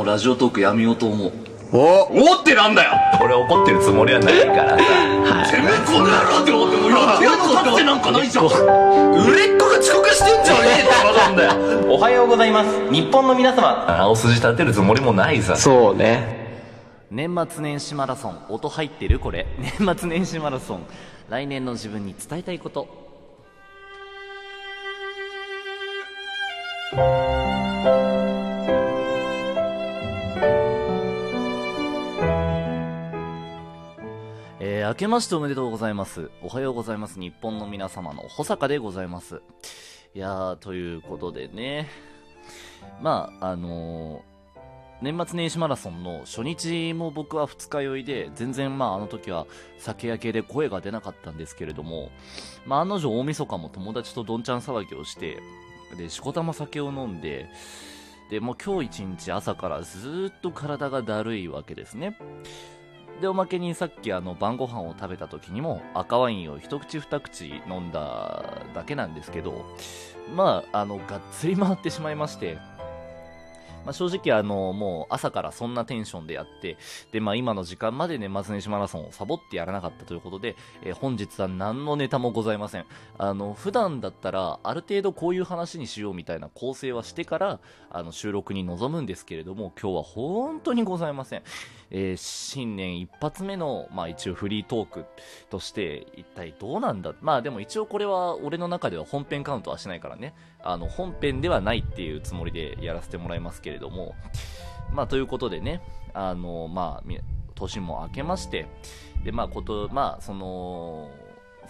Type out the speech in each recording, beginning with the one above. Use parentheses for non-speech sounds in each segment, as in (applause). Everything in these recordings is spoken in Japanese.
もうラジオトークやめようと思う。お。おってなんだよ。俺怒ってるつもりはないからさ。てめえこの野郎って思ってもうやってやつだってなんかないじゃん。売れっ子が遅刻してんじゃねえって話なんだよ。(laughs) おはようございます。日本の皆様。青筋立てるつもりもないさ。そうね。年末年始マラソン音入ってるこれ。(laughs) 年末年始マラソン。来年の自分に伝えたいこと明けましておめでとうございます。おはようございます。日本の皆様の保坂でございます。いやー、ということでね。まあ、あのー年末年始マラソンの初日も僕は二日酔いで、全然まああの時は酒焼けで声が出なかったんですけれども、まあ案の定大晦日も友達とどんちゃん騒ぎをして、で、しこたま酒を飲んで、で、もう今日一日朝からずっと体がだるいわけですね。で、おまけにさっきあの晩ご飯を食べた時にも赤ワインを一口二口飲んだだけなんですけど、まあ、あの、がっつり回ってしまいまして、まあ、正直あの、もう朝からそんなテンションでやって、で、まあ今の時間まで年末年始マラソンをサボってやらなかったということで、えー本日は何のネタもございません。あの、普段だったら、ある程度こういう話にしようみたいな構成はしてから、あの、収録に臨むんですけれども、今日は本当にございません。えー新年一発目の、まあ一応フリートークとして、一体どうなんだ？まあでも一応これは俺の中では本編カウントはしないからね。あの、本編ではないっていうつもりでやらせてもらいますけれども、まあということでね、あの、まあ、年も明けまして、で、まあこと、まあその、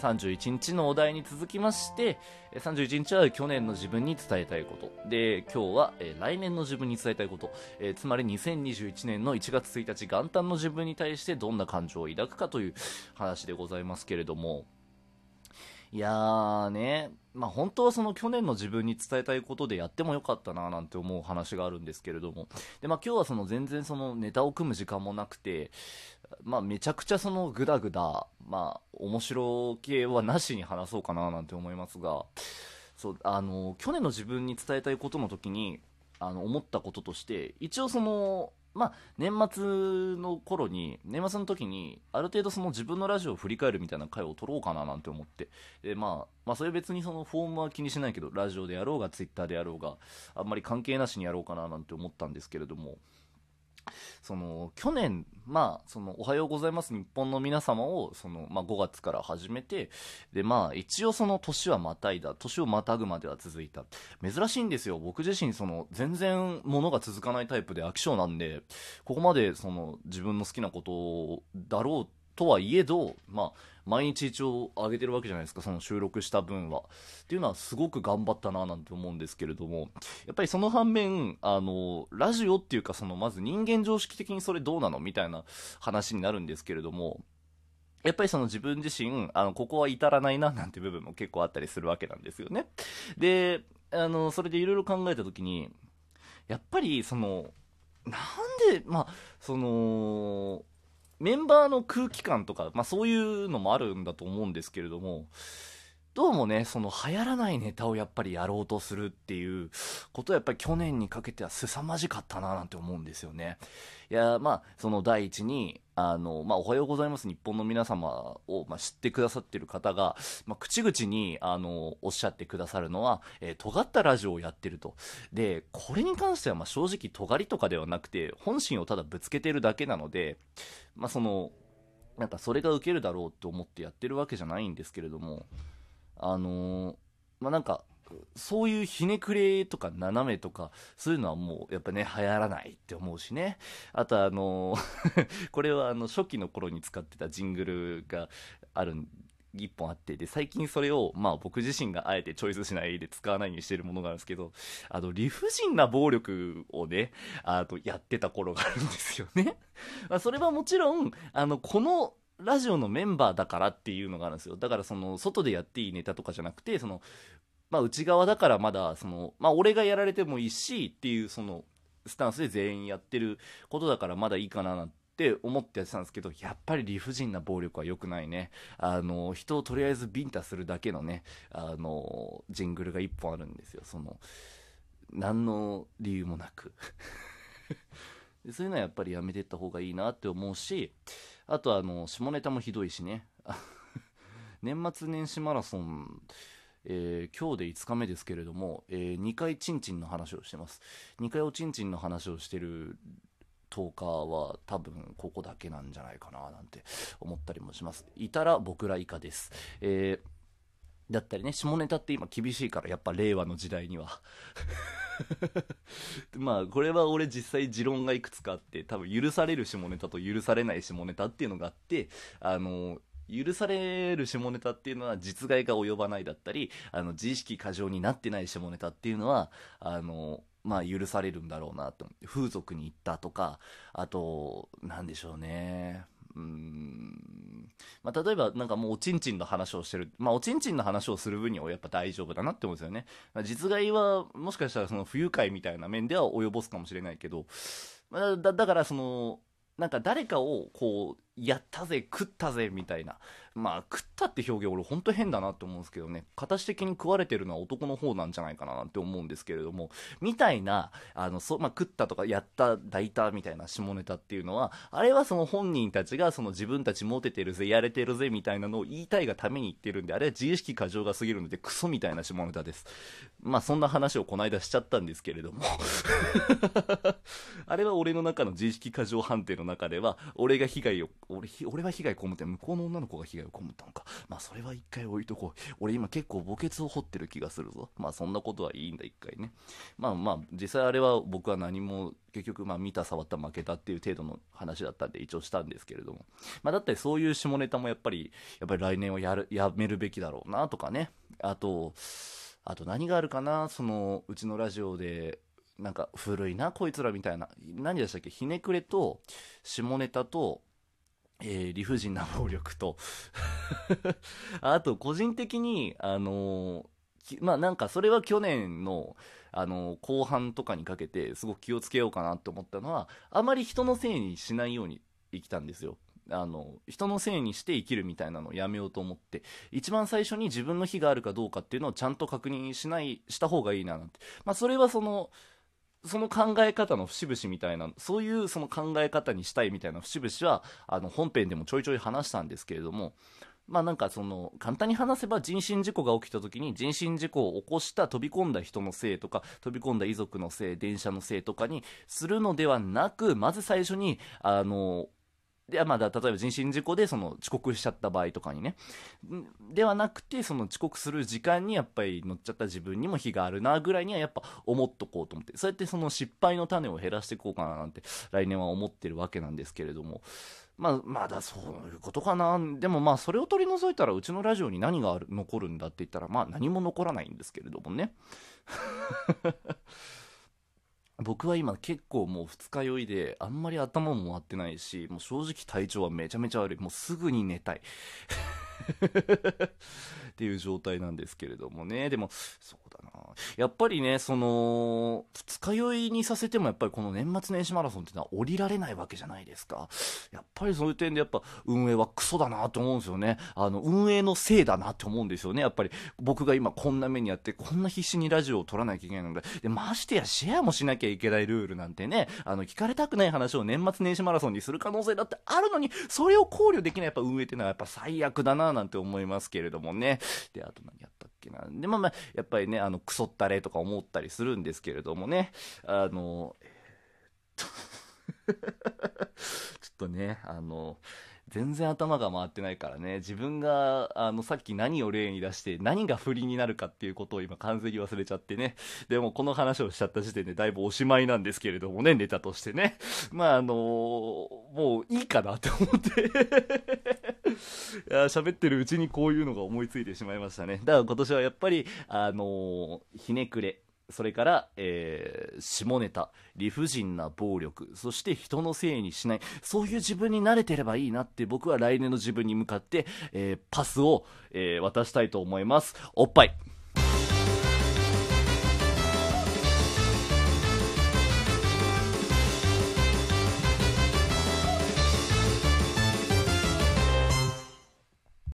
31日のお題に続きまして、31日は去年の自分に伝えたいこと。で、今日は、え来年の自分に伝えたいこと。えーつまり2021年の1月1日元旦の自分に対してどんな感情を抱くかという話でございますけれども、いやーね、まあ本当はその去年の自分に伝えたいことでやってもよかったななんて思う話があるんですけれども、でまあ今日はその全然そのネタを組む時間もなくて、まあめちゃくちゃそのグダグダ、まあ面白系はなしに話そうかななんて思いますが、そう、あの、去年の自分に伝えたいことの時に、あの、思ったこととして、一応その、まあ、年末の頃に、年末の時に、ある程度その自分のラジオを振り返るみたいな回を撮ろうかななんて思って。で、まあ、まあ、それ別にそのフォームは気にしないけど、ラジオでやろうが、ツイッターでやろうが、あんまり関係なしにやろうかななんて思ったんですけれども、その、去年、まあ、その、おはようございます日本の皆様を、その、まあ、5月から始めて、で、まあ、一応その年はまたいだ、年をまたぐまでは続いた。珍しいんですよ。僕自身、その、全然物が続かないタイプで飽き性なんで、ここまで、その、自分の好きなことだろうとはいえど、まあ、毎日一応上げてるわけじゃないですか、その収録した分は。っていうのはすごく頑張ったななんて思うんですけれども、やっぱりその反面、あの、ラジオっていうか、その、まず人間常識的にそれどうなの？みたいな話になるんですけれども、やっぱりその自分自身、あの、ここは至らないななんて部分も結構あったりするわけなんですよね。で、あの、それでいろいろ考えたときに、やっぱりその、なんで、まあ、その、メンバーの空気感とか、まあそういうのもあるんだと思うんですけれども、どうもね、その流行らないネタをやっぱりやろうとするっていうことはやっぱり去年にかけては凄まじかったななんて思うんですよね。いや、まあ、その第一に、あの、まあ、おはようございます日本の皆様を、まあ、知ってくださってる方が、まあ、口々に、あの、おっしゃってくださるのは、えー尖ったラジオをやってると。で、これに関しては、ま、正直尖りとかではなくて、本心をただぶつけてるだけなので、まあ、その、なんかそれが受けるだろうと思ってやってるわけじゃないんですけれども、あのーまあ、なんか、そういうひねくれとか斜めとか、そういうのはもうやっぱね、流行らないって思うしね。あとあの (laughs) これはあの初期の頃に使ってたジングルがあるん一本あって、で、最近それを、まあ僕自身があえてチョイスしないで使わないようにしてるものがあるんですけど、あの、理不尽な暴力をね、あと、やってた頃があるんですよね。(laughs) まあそれはもちろん、あの、この、ラジオのメンバーだからっていうのがあるんですよ。だからその、外でやっていいネタとかじゃなくて、その、まあ内側だからまだ、その、まあ俺がやられてもいいし、っていうその、スタンスで全員やってることだからまだいいかななんて思ってやってたんですけど、やっぱり理不尽な暴力は良くないね。あの、人をとりあえずビンタするだけのね、あの、ジングルが一本あるんですよ。その、何の理由もなく。(laughs) そういうのはやっぱりやめていった方がいいなって思うし、あとあの、下ネタもひどいしね。(laughs) 年末年始マラソン、えー今日で5日目ですけれども、え2回チンチンの話をしてます。2回おちんちんの話をしてる10日は多分ここだけなんじゃないかななんて思ったりもします。いたら僕ら以下です。えーだったりね、下ネタって今厳しいから、やっぱ令和の時代には。(laughs) まあ、これは俺実際持論がいくつかあって、多分許される下ネタと許されない下ネタっていうのがあって、あの、許される下ネタっていうのは実害が及ばないだったり、あの、自意識過剰になってない下ネタっていうのは、あの、まあ許されるんだろうなと、風俗に行ったとか、あと、なんでしょうね。うん。まあ例えばなんかもうおちんちんの話をしてる。まあおちんちんの話をする分にはやっぱ大丈夫だなって思うんですよね。ま実害はもしかしたらその不愉快みたいな面では及ぼすかもしれないけど、まあだだからその、なんか誰かをこう、やったぜ、食ったぜ、みたいな。まあ、食ったって表現俺ほんと変だなって思うんですけどね。形的に食われてるのは男の方なんじゃないかななんて思うんですけれども、みたいな、あの、そ、まあ、食ったとかやった、抱いたみたいな下ネタっていうのは、あれはその本人たちがその自分たちモテてるぜ、やれてるぜ、みたいなのを言いたいがために言ってるんで、あれは自意識過剰が過ぎるのでクソみたいな下ネタです。まあ、そんな話をこの間しちゃったんですけれども。(laughs) あれは俺の中の自意識過剰判定の中では、俺が被害を、俺、俺は被害被って、向こうの女の子が被害を被ったのか。まあ、それは一回置いとこう。俺今結構墓穴を掘ってる気がするぞ。まあ、そんなことはいいんだ、一回ね。まあまあ、実際あれは僕は何も、結局、まあ、見た、触った、負けたっていう程度の話だったんで、一応したんですけれども。まあ、だったりそういう下ネタもやっぱり、やっぱり来年はやる、やめるべきだろうな、とかね。あと、あと何があるかな、その、うちのラジオで、なんか古いな、こいつらみたいな。何でしたっけひねくれと、下ネタと、えー理不尽な暴力と、(laughs) あと、個人的に、あのーまあなんかそれは去年の、あの後半とかにかけて、すごく気をつけようかなって思ったのは、あまり人のせいにしないように生きたんですよ。あの、人のせいにして生きるみたいなのをやめようと思って、一番最初に自分の非があるかどうかっていうのをちゃんと確認しない、した方がいいななんて。まあそれはその、その考え方の節々みたいな、そういうその考え方にしたいみたいな節々は、あの本編でもちょいちょい話したんですけれども、まあなんかその、簡単に話せば人身事故が起きた時に人身事故を起こした飛び込んだ人のせいとか、飛び込んだ遺族のせい、電車のせいとかにするのではなく、まず最初に、あの、で、ま、だ例えば人身事故でその遅刻しちゃった場合とかにね。ではなくて、その遅刻する時間にやっぱり乗っちゃった自分にも非があるなぐらいにはやっぱ思っとこうと思って。そうやってその失敗の種を減らしていこうかななんて来年は思ってるわけなんですけれども。まあ、まだそういうことかな。でもまあ、それを取り除いたらうちのラジオに何がある残るんだって言ったら、まあ何も残らないんですけれどもね。僕は今結構もう二日酔いであんまり頭も回ってないしもう正直体調はめちゃめちゃ悪い。もうすぐに寝たい。(laughs) っていう状態なんですけれどもね。でもそうだな。やっぱりねその二日酔いにさせてもやっぱりこの年末年始マラソンっていうのは降りられないわけじゃないですか。やっぱりそういう点でやっぱ運営はクソだなと思うんですよね。あの運営のせいだなって思うんですよね。やっぱり僕が今こんな目にあってこんな必死にラジオを撮らなきゃいけないので。でましてやシェアもしなきゃいけないルールなんてね。あの聞かれたくない話を年末年始マラソンにする可能性だってあるのにそれを考慮できないやっぱ運営っていうのはやっぱ最悪だななんて思いますけれどもね。であと何やったっけな。でまあまあやっぱりねあのクソったれとか思ったりするんですけれどもね。あのえーっと。(laughs) ちょっとねあの全然頭が回ってないからね。自分があのさっき何を例に出して何が不利になるかっていうことを今完全に忘れちゃってね。でもこの話をしちゃった時点でだいぶおしまいなんですけれどもねネタとしてね。まああのもういいかなって思って。(laughs) いや喋ってるうちにこういうのが思いついてしまいましたね。だから今年はやっぱりあのひねくれ。それから、えー下ネタ、理不尽な暴力、そして人のせいにしない、そういう自分に慣れてればいいなって僕は来年の自分に向かって、えーパスを、えー渡したいと思います。おっぱい。